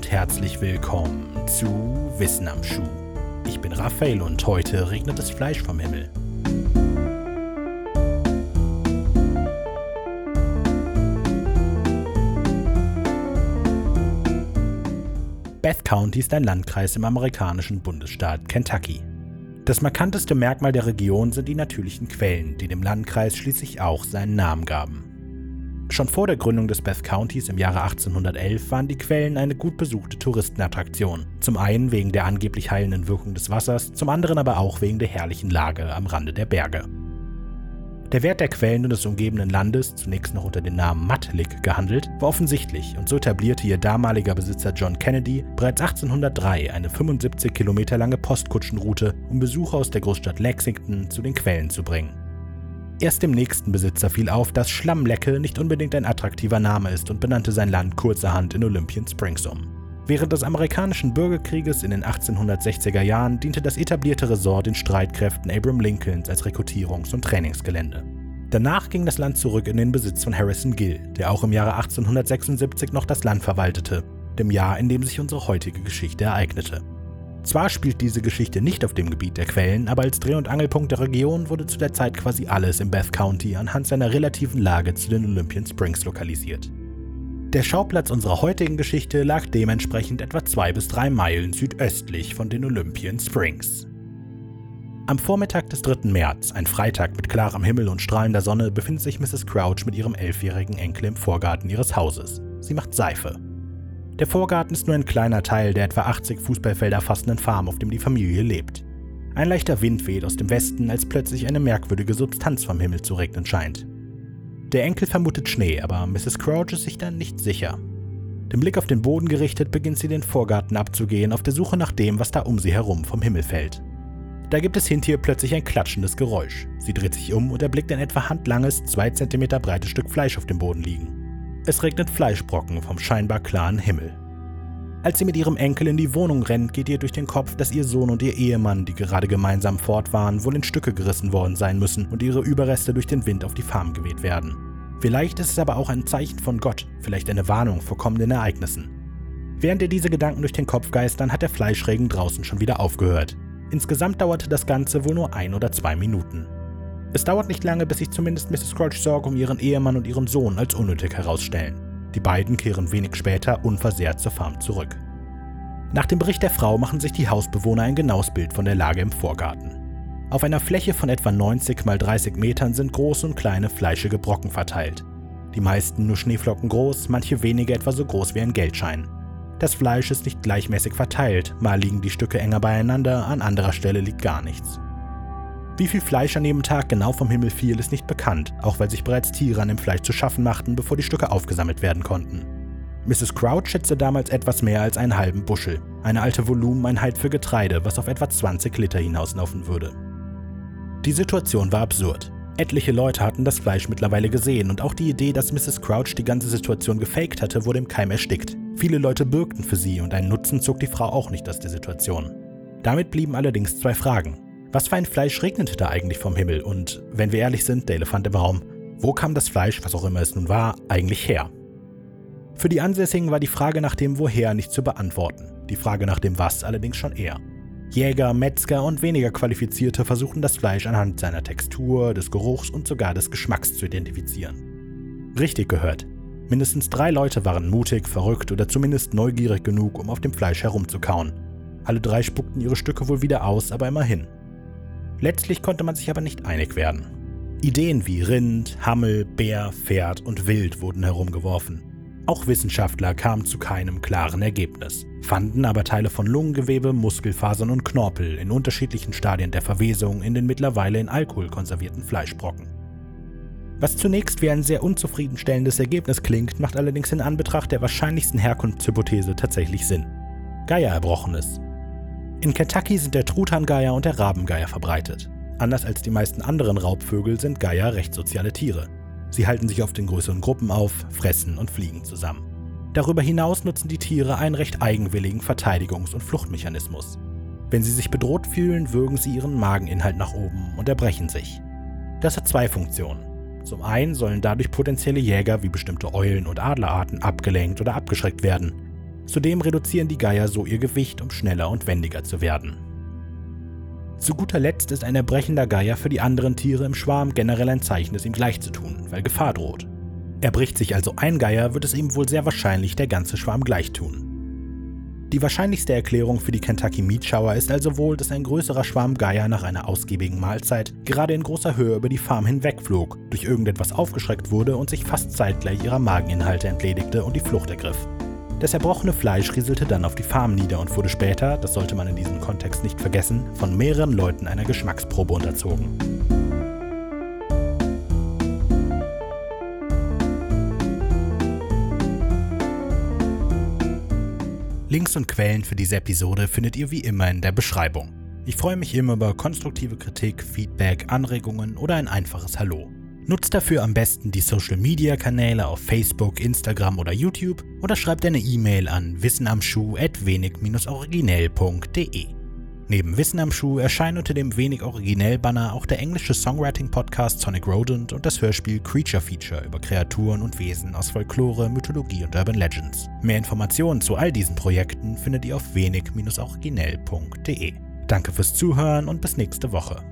und herzlich willkommen zu Wissen am Schuh. Ich bin Raphael und heute regnet es Fleisch vom Himmel. Bath County ist ein Landkreis im amerikanischen Bundesstaat Kentucky. Das markanteste Merkmal der Region sind die natürlichen Quellen, die dem Landkreis schließlich auch seinen Namen gaben. Schon vor der Gründung des Bath Countys im Jahre 1811 waren die Quellen eine gut besuchte Touristenattraktion. Zum einen wegen der angeblich heilenden Wirkung des Wassers, zum anderen aber auch wegen der herrlichen Lage am Rande der Berge. Der Wert der Quellen und des umgebenden Landes, zunächst noch unter dem Namen Matlick gehandelt, war offensichtlich und so etablierte ihr damaliger Besitzer John Kennedy bereits 1803 eine 75 Kilometer lange Postkutschenroute, um Besucher aus der Großstadt Lexington zu den Quellen zu bringen. Erst dem nächsten Besitzer fiel auf, dass Schlammlecke nicht unbedingt ein attraktiver Name ist und benannte sein Land kurzerhand in Olympian Springs um. Während des amerikanischen Bürgerkrieges in den 1860er Jahren diente das etablierte Resort den Streitkräften Abraham Lincolns als Rekrutierungs- und Trainingsgelände. Danach ging das Land zurück in den Besitz von Harrison Gill, der auch im Jahre 1876 noch das Land verwaltete, dem Jahr, in dem sich unsere heutige Geschichte ereignete. Zwar spielt diese Geschichte nicht auf dem Gebiet der Quellen, aber als Dreh- und Angelpunkt der Region wurde zu der Zeit quasi alles im Bath County anhand seiner relativen Lage zu den Olympian Springs lokalisiert. Der Schauplatz unserer heutigen Geschichte lag dementsprechend etwa zwei bis drei Meilen südöstlich von den Olympian Springs. Am Vormittag des 3. März, ein Freitag mit klarem Himmel und strahlender Sonne, befindet sich Mrs. Crouch mit ihrem elfjährigen Enkel im Vorgarten ihres Hauses. Sie macht Seife. Der Vorgarten ist nur ein kleiner Teil der etwa 80 Fußballfelder fassenden Farm, auf dem die Familie lebt. Ein leichter Wind weht aus dem Westen, als plötzlich eine merkwürdige Substanz vom Himmel zu regnen scheint. Der Enkel vermutet Schnee, aber Mrs. Crouch ist sich dann nicht sicher. Den Blick auf den Boden gerichtet, beginnt sie den Vorgarten abzugehen, auf der Suche nach dem, was da um sie herum vom Himmel fällt. Da gibt es hinter ihr plötzlich ein klatschendes Geräusch. Sie dreht sich um und erblickt ein etwa handlanges, 2 cm breites Stück Fleisch auf dem Boden liegen. Es regnet Fleischbrocken vom scheinbar klaren Himmel. Als sie mit ihrem Enkel in die Wohnung rennt, geht ihr durch den Kopf, dass ihr Sohn und ihr Ehemann, die gerade gemeinsam fort waren, wohl in Stücke gerissen worden sein müssen und ihre Überreste durch den Wind auf die Farm geweht werden. Vielleicht ist es aber auch ein Zeichen von Gott, vielleicht eine Warnung vor kommenden Ereignissen. Während ihr diese Gedanken durch den Kopf geistern, hat der Fleischregen draußen schon wieder aufgehört. Insgesamt dauerte das Ganze wohl nur ein oder zwei Minuten. Es dauert nicht lange, bis sich zumindest Mrs. Crouch's Sorge um ihren Ehemann und ihren Sohn als unnötig herausstellen. Die beiden kehren wenig später unversehrt zur Farm zurück. Nach dem Bericht der Frau machen sich die Hausbewohner ein genaues Bild von der Lage im Vorgarten. Auf einer Fläche von etwa 90 mal 30 Metern sind große und kleine fleischige Brocken verteilt. Die meisten nur Schneeflocken groß, manche wenige etwa so groß wie ein Geldschein. Das Fleisch ist nicht gleichmäßig verteilt, mal liegen die Stücke enger beieinander, an anderer Stelle liegt gar nichts. Wie viel Fleisch an jedem Tag genau vom Himmel fiel, ist nicht bekannt, auch weil sich bereits Tiere an dem Fleisch zu schaffen machten, bevor die Stücke aufgesammelt werden konnten. Mrs. Crouch schätzte damals etwas mehr als einen halben Buschel, eine alte Volumeneinheit für Getreide, was auf etwa 20 Liter hinauslaufen würde. Die Situation war absurd. Etliche Leute hatten das Fleisch mittlerweile gesehen und auch die Idee, dass Mrs. Crouch die ganze Situation gefaked hatte, wurde im Keim erstickt. Viele Leute bürgten für sie und einen Nutzen zog die Frau auch nicht aus der Situation. Damit blieben allerdings zwei Fragen. Was für ein Fleisch regnete da eigentlich vom Himmel? Und wenn wir ehrlich sind, der Elefant im Raum, wo kam das Fleisch, was auch immer es nun war, eigentlich her? Für die Ansässigen war die Frage nach dem Woher nicht zu beantworten, die Frage nach dem Was allerdings schon eher. Jäger, Metzger und weniger Qualifizierte versuchten das Fleisch anhand seiner Textur, des Geruchs und sogar des Geschmacks zu identifizieren. Richtig gehört. Mindestens drei Leute waren mutig, verrückt oder zumindest neugierig genug, um auf dem Fleisch herumzukauen. Alle drei spuckten ihre Stücke wohl wieder aus, aber immerhin. Letztlich konnte man sich aber nicht einig werden. Ideen wie Rind, Hammel, Bär, Pferd und Wild wurden herumgeworfen. Auch Wissenschaftler kamen zu keinem klaren Ergebnis, fanden aber Teile von Lungengewebe, Muskelfasern und Knorpel in unterschiedlichen Stadien der Verwesung in den mittlerweile in Alkohol konservierten Fleischbrocken. Was zunächst wie ein sehr unzufriedenstellendes Ergebnis klingt, macht allerdings in Anbetracht der wahrscheinlichsten Herkunftshypothese tatsächlich Sinn. Geiererbrochenes, in Kentucky sind der Truthahngeier und der Rabengeier verbreitet. Anders als die meisten anderen Raubvögel sind Geier recht soziale Tiere. Sie halten sich oft in größeren Gruppen auf, fressen und fliegen zusammen. Darüber hinaus nutzen die Tiere einen recht eigenwilligen Verteidigungs- und Fluchtmechanismus. Wenn sie sich bedroht fühlen, würgen sie ihren Mageninhalt nach oben und erbrechen sich. Das hat zwei Funktionen. Zum einen sollen dadurch potenzielle Jäger wie bestimmte Eulen- und Adlerarten abgelenkt oder abgeschreckt werden. Zudem reduzieren die Geier so ihr Gewicht, um schneller und wendiger zu werden. Zu guter Letzt ist ein erbrechender Geier für die anderen Tiere im Schwarm generell ein Zeichen, es ihm gleich zu tun, weil Gefahr droht. Erbricht sich also ein Geier, wird es ihm wohl sehr wahrscheinlich der ganze Schwarm gleich tun. Die wahrscheinlichste Erklärung für die Kentucky Meat Shower ist also wohl, dass ein größerer Schwarm Geier nach einer ausgiebigen Mahlzeit gerade in großer Höhe über die Farm hinwegflog, durch irgendetwas aufgeschreckt wurde und sich fast zeitgleich ihrer Mageninhalte entledigte und die Flucht ergriff. Das erbrochene Fleisch rieselte dann auf die Farm nieder und wurde später, das sollte man in diesem Kontext nicht vergessen, von mehreren Leuten einer Geschmacksprobe unterzogen. Links und Quellen für diese Episode findet ihr wie immer in der Beschreibung. Ich freue mich immer über konstruktive Kritik, Feedback, Anregungen oder ein einfaches Hallo. Nutzt dafür am besten die Social Media Kanäle auf Facebook, Instagram oder YouTube oder schreibt eine E-Mail an wissenamschuh@wenig-originell.de. Neben Wissen am Schuh erscheinen unter dem wenig originell Banner auch der englische Songwriting-Podcast Sonic Rodent und das Hörspiel Creature Feature über Kreaturen und Wesen aus Folklore, Mythologie und Urban Legends. Mehr Informationen zu all diesen Projekten findet ihr auf wenig-originell.de. Danke fürs Zuhören und bis nächste Woche.